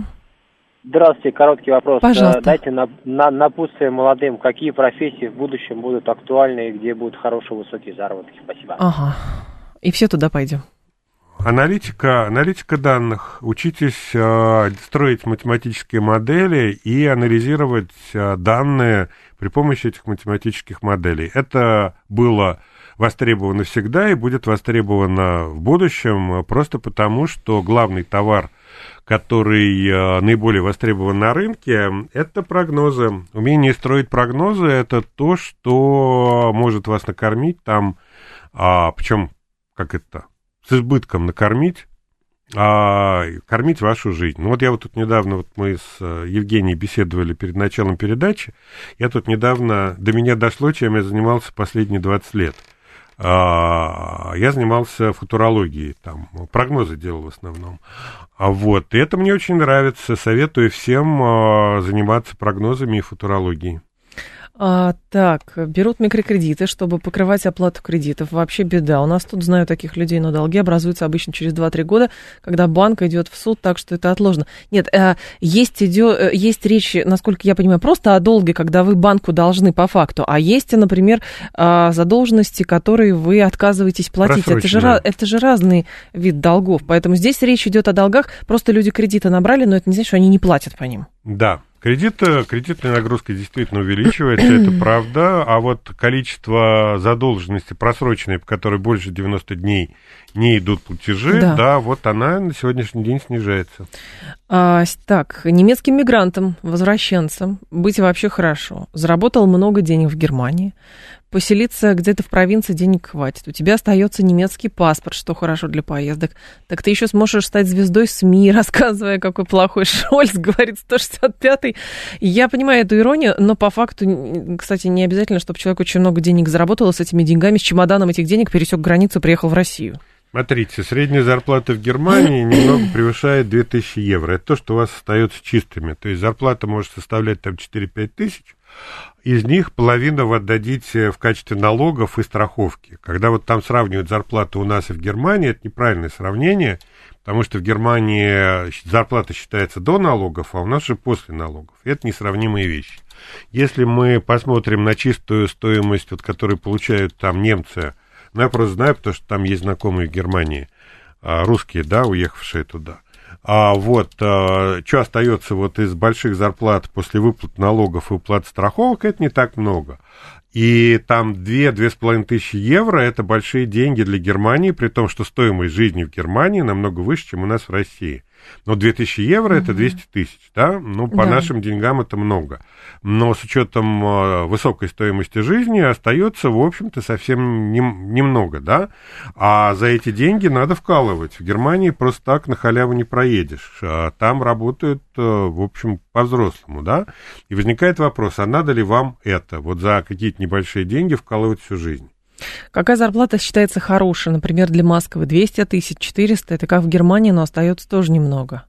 Здравствуйте, короткий вопрос. Пожалуйста. Дайте на, на, напутствие молодым, какие профессии в будущем будут актуальны и где будут хорошие высокие заработки. Спасибо. Ага. И все туда пойдем. Аналитика, аналитика данных. Учитесь э, строить математические модели и анализировать э, данные при помощи этих математических моделей. Это было востребовано всегда и будет востребовано в будущем просто потому, что главный товар, который э, наиболее востребован на рынке, это прогнозы. Умение строить прогнозы – это то, что может вас накормить там, а, причем, как это, с избытком накормить, а, кормить вашу жизнь. Ну вот я вот тут недавно, вот мы с э, Евгенией беседовали перед началом передачи, я тут недавно, до меня дошло, чем я занимался последние 20 лет. А, я занимался футурологией, там, прогнозы делал в основном. А вот, и это мне очень нравится, советую всем а, заниматься прогнозами и футурологией. А, так, берут микрокредиты, чтобы покрывать оплату кредитов. Вообще беда. У нас тут знаю таких людей, но долги образуются обычно через 2-3 года, когда банк идет в суд, так что это отложено. Нет, э, есть, идет, э, есть речь, насколько я понимаю, просто о долге, когда вы банку должны по факту, а есть, например, э, задолженности, которые вы отказываетесь платить. Это же, это же разный вид долгов. Поэтому здесь речь идет о долгах. Просто люди кредиты набрали, но это не значит, что они не платят по ним. Да, Кредит, кредитная нагрузка действительно увеличивается, это правда, а вот количество задолженности просроченной, по которой больше 90 дней не идут платежи, да, да вот она на сегодняшний день снижается. А, так, немецким мигрантам, возвращенцам быть вообще хорошо. Заработал много денег в Германии, поселиться где-то в провинции денег хватит. У тебя остается немецкий паспорт, что хорошо для поездок. Так ты еще сможешь стать звездой СМИ, рассказывая, какой плохой Шольц, говорит 165-й. Я понимаю эту иронию, но по факту, кстати, не обязательно, чтобы человек очень много денег заработал, с этими деньгами, с чемоданом этих денег пересек границу приехал в Россию. Смотрите, средняя зарплата в Германии немного превышает 2000 евро. Это то, что у вас остается чистыми. То есть зарплата может составлять там 4-5 тысяч. Из них половину вы отдадите в качестве налогов и страховки. Когда вот там сравнивают зарплату у нас и в Германии, это неправильное сравнение, потому что в Германии зарплата считается до налогов, а у нас же после налогов. Это несравнимые вещи. Если мы посмотрим на чистую стоимость, вот, которую получают там немцы ну, я просто знаю, потому что там есть знакомые в Германии, а, русские, да, уехавшие туда. А вот, а, что остается вот из больших зарплат после выплат налогов и уплат страховок, это не так много. И там 2-2,5 тысячи евро – это большие деньги для Германии, при том, что стоимость жизни в Германии намного выше, чем у нас в России. Но 2000 евро это 200 тысяч, да? Ну, по да. нашим деньгам это много. Но с учетом э, высокой стоимости жизни остается, в общем-то, совсем нем, немного, да? А за эти деньги надо вкалывать. В Германии просто так на халяву не проедешь. А там работают, э, в общем, по-взрослому, да? И возникает вопрос, а надо ли вам это, вот за какие-то небольшие деньги вкалывать всю жизнь? Какая зарплата считается хорошей? Например, для Москвы 200 тысяч, 400, это как в Германии, но остается тоже немного.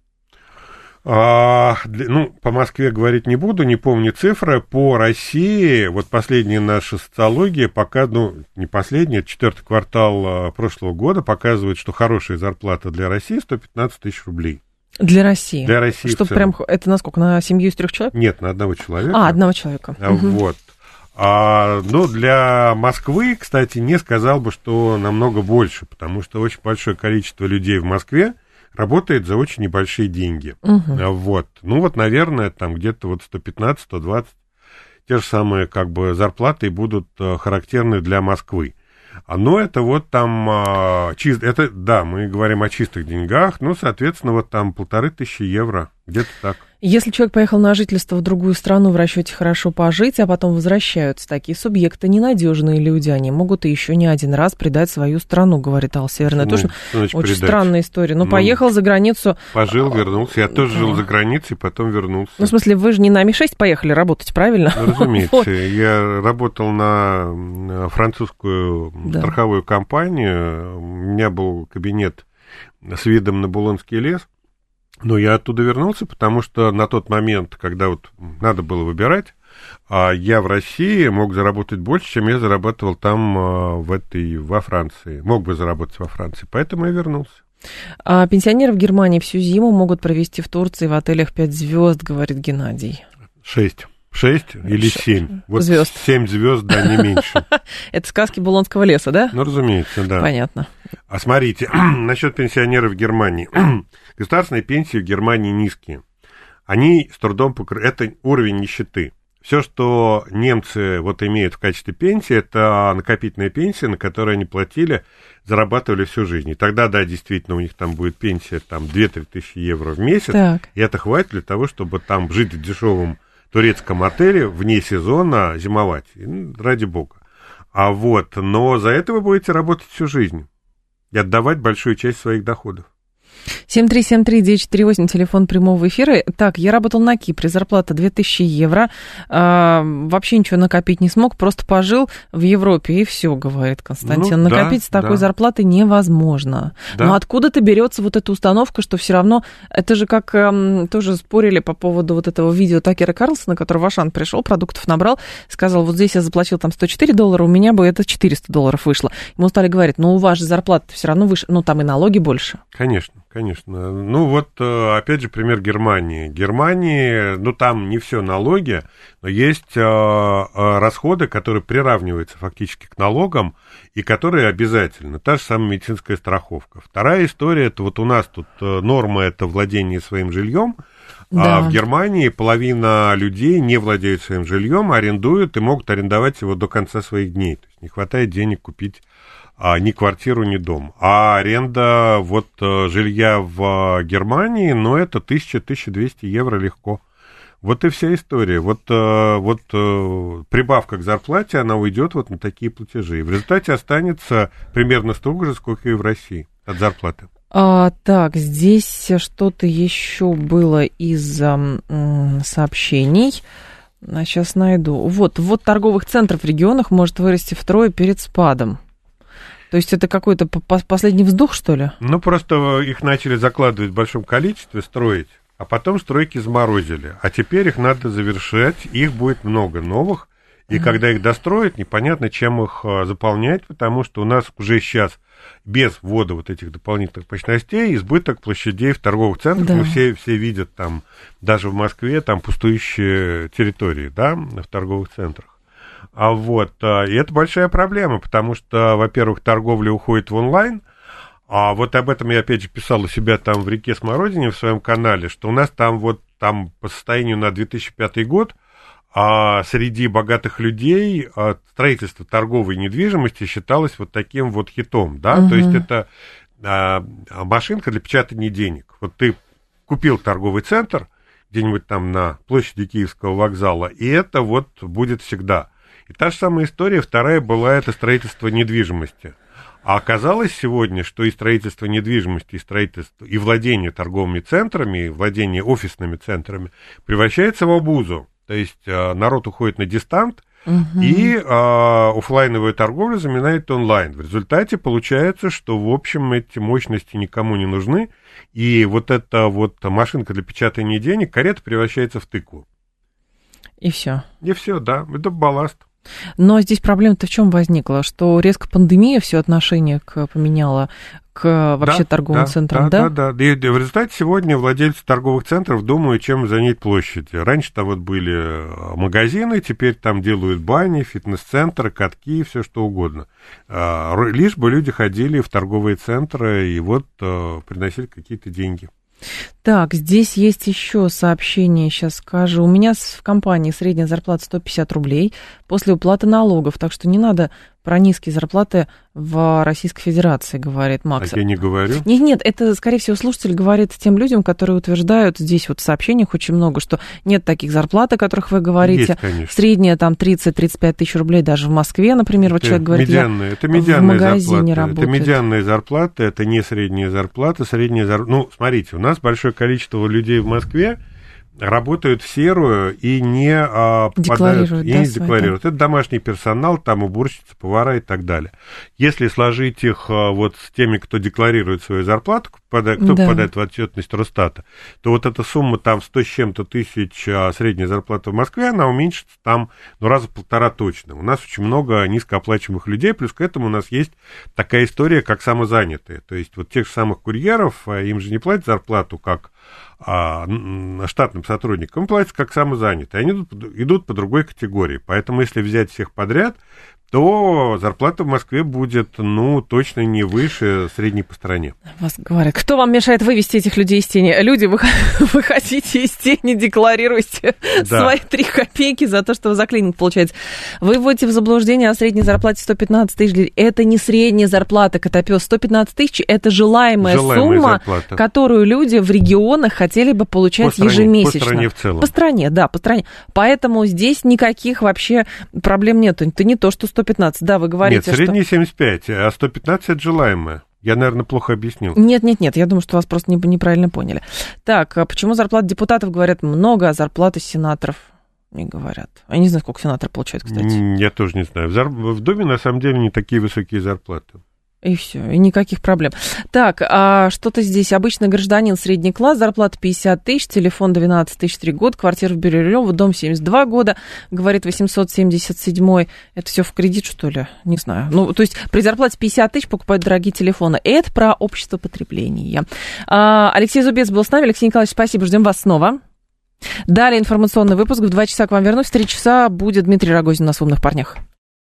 А, ну, по Москве говорить не буду, не помню цифры. По России, вот последняя наша социология, пока, ну, не последняя, четвертый квартал а, прошлого года показывает, что хорошая зарплата для России 115 тысяч рублей. Для России? Для России. Что прям, это насколько, на семью из трех человек? Нет, на одного человека. А, одного человека. А, вот. А, ну, для Москвы, кстати, не сказал бы, что намного больше, потому что очень большое количество людей в Москве работает за очень небольшие деньги. Угу. Вот. Ну, вот, наверное, там где-то вот 115-120 те же самые как бы зарплаты будут э, характерны для Москвы. А, но это вот там а, чист, это да, мы говорим о чистых деньгах, ну, соответственно, вот там полторы тысячи евро, где-то так. Если человек поехал на жительство в другую страну в расчете хорошо пожить, а потом возвращаются, такие субъекты ненадежные люди, они могут и еще не один раз предать свою страну, говорит Алла Северная. Ну, Очень предать? странная история. Ну, ну, поехал за границу. Пожил, вернулся. Я тоже жил за границей, потом вернулся. Ну, в смысле, вы же не на Ми-6 поехали работать, правильно? Ну, разумеется. Вот. Я работал на французскую да. страховую компанию. У меня был кабинет с видом на Булонский лес. Но я оттуда вернулся, потому что на тот момент, когда вот надо было выбирать, а я в России мог заработать больше, чем я зарабатывал там а, в этой, во Франции. Мог бы заработать во Франции, поэтому я вернулся. А пенсионеры в Германии всю зиму могут провести в Турции в отелях 5 звезд, говорит Геннадий. Шесть. Шесть или семь? Вот звезд. Семь звезд, да, не меньше. Это сказки Булонского леса, да? Ну, разумеется, да. Понятно. А смотрите, насчет пенсионеров в Германии. Государственные пенсии в Германии низкие. Они с трудом покрывают... Это уровень нищеты. Все, что немцы вот имеют в качестве пенсии, это накопительная пенсия, на которую они платили, зарабатывали всю жизнь. И тогда, да, действительно, у них там будет пенсия там 2-3 тысячи евро в месяц. Так. И это хватит для того, чтобы там жить в дешевом турецком отеле вне сезона зимовать. Ради бога. А вот, но за это вы будете работать всю жизнь и отдавать большую часть своих доходов. 7373948, телефон прямого эфира. Так, я работал на Кипре, зарплата 2000 евро. А, вообще ничего накопить не смог, просто пожил в Европе, и все, говорит Константин. Ну, накопить да, с такой да. зарплатой невозможно. Да. Но откуда-то берется вот эта установка, что все равно, это же как эм, тоже спорили по поводу вот этого видео Такера Карлсона, который в Ашан пришел, продуктов набрал, сказал, вот здесь я заплатил там 104 доллара, у меня бы это 400 долларов вышло. Ему стали говорить, ну у вас же зарплата все равно выше, ну там и налоги больше. Конечно. Конечно. Ну вот, э, опять же, пример Германии. Германии, ну там не все налоги, но есть э, э, расходы, которые приравниваются фактически к налогам и которые обязательно. Та же самая медицинская страховка. Вторая история, это вот у нас тут норма это владение своим жильем, а да. а в Германии половина людей не владеют своим жильем, арендуют и могут арендовать его до конца своих дней. То есть не хватает денег купить а ни квартиру, ни дом. А аренда вот э, жилья в Германии, ну, это 1000-1200 евро легко. Вот и вся история. Вот, э, вот э, прибавка к зарплате, она уйдет вот на такие платежи. И в результате останется примерно столько же, сколько и в России от зарплаты. А, так, здесь что-то еще было из м, сообщений. Сейчас найду. Вот, вот торговых центров в регионах может вырасти втрое перед спадом. То есть это какой-то последний вздох, что ли? Ну, просто их начали закладывать в большом количестве, строить. А потом стройки заморозили. А теперь их надо завершать. Их будет много новых. И mm-hmm. когда их достроят, непонятно, чем их а, заполнять, потому что у нас уже сейчас без ввода вот этих дополнительных мощностей избыток площадей в торговых центрах. Да. Мы все, все видят там, даже в Москве, там пустующие территории, да, в торговых центрах. А вот, а, и это большая проблема, потому что, во-первых, торговля уходит в онлайн – а вот об этом я опять же писал у себя там в реке Смородине в своем канале, что у нас там вот там по состоянию на 2005 год а среди богатых людей а, строительство торговой недвижимости считалось вот таким вот хитом, да, угу. то есть это а, машинка для печатания денег. Вот ты купил торговый центр где-нибудь там на площади Киевского вокзала, и это вот будет всегда. И та же самая история, вторая была это строительство недвижимости. А оказалось сегодня, что и строительство недвижимости, и строительство, и владение торговыми центрами, и владение офисными центрами превращается в обузу. То есть э, народ уходит на дистант, угу. и э, офлайновая торговля заменяет онлайн. В результате получается, что, в общем, эти мощности никому не нужны, и вот эта вот машинка для печатания денег, карета превращается в тыкву. И все. И все, да, это балласт. Но здесь проблема-то в чем возникла? Что резко пандемия все отношение к, поменяла к вообще да, торговым да, центрам, да? Да, да, да. И в результате сегодня владельцы торговых центров думают, чем занять площадь. Раньше там вот были э, магазины, теперь там делают бани, фитнес-центры, катки, все что угодно. А, лишь бы люди ходили в торговые центры и вот э, приносили какие-то деньги. Так, здесь есть еще сообщение, сейчас скажу. У меня в компании средняя зарплата 150 рублей после уплаты налогов, так что не надо про низкие зарплаты в Российской Федерации, говорит Макс. А я не говорю. Нет, нет, это, скорее всего, слушатель говорит тем людям, которые утверждают, здесь вот в сообщениях очень много, что нет таких зарплат, о которых вы говорите. Есть, конечно. Средняя там 30-35 тысяч рублей даже в Москве, например, вот это человек говорит, медианная, я это медианная в магазине зарплата. Это медианная зарплата, это не средняя зарплата, средняя зарплата. Ну, смотрите, у нас большое количество людей в Москве, работают в серую и не а, попадают, и да, не декларируют. Это домашний персонал, там уборщицы, повара и так далее. Если сложить их а, вот с теми, кто декларирует свою зарплату, кто да. попадает в отчетность Росстата, то вот эта сумма там 100 с чем-то тысяч а, средняя зарплата в Москве, она уменьшится там ну, раза полтора точно. У нас очень много низкооплачиваемых людей, плюс к этому у нас есть такая история, как самозанятые. То есть вот тех же самых курьеров, а, им же не платят зарплату, как а, штатным сотрудникам, платят как самозанятые. Они идут, идут по другой категории. Поэтому, если взять всех подряд, то зарплата в Москве будет, ну, точно не выше средней по стране. Вас говорят, кто вам мешает вывести этих людей из тени? Люди, вы, вы хотите из тени, декларируйте да. свои три копейки за то, что вы за клиник получаете. Вы вводите в заблуждение о средней зарплате 115 тысяч. Это не средняя зарплата, Котопес. 115 тысяч – это желаемая, желаемая сумма, зарплата. которую люди в регионах хотели бы получать по стране, ежемесячно. По стране в целом. По стране, да, по стране. Поэтому здесь никаких вообще проблем нет. Это не то, что 115 115, да, вы говорите, Нет, средний что... 75, а 115 это желаемое. Я, наверное, плохо объяснил. Нет, нет, нет, я думаю, что вас просто неправильно поняли. Так, а почему зарплат депутатов говорят много, а зарплаты сенаторов не говорят? Я не знаю, сколько сенаторы получают, кстати. Я тоже не знаю. В, зар... в Доме, на самом деле, не такие высокие зарплаты. И все, и никаких проблем. Так, а что-то здесь. Обычный гражданин, средний класс, зарплата 50 тысяч, телефон 12 тысяч 3 года, квартира в Бирюлево, дом 72 года, говорит 877 Это все в кредит, что ли? Не знаю. Ну, то есть при зарплате 50 тысяч покупают дорогие телефоны. Это про общество потребления. А, Алексей Зубец был с нами. Алексей Николаевич, спасибо, ждем вас снова. Далее информационный выпуск. В 2 часа к вам вернусь. В 3 часа будет Дмитрий Рогозин на «Умных парнях».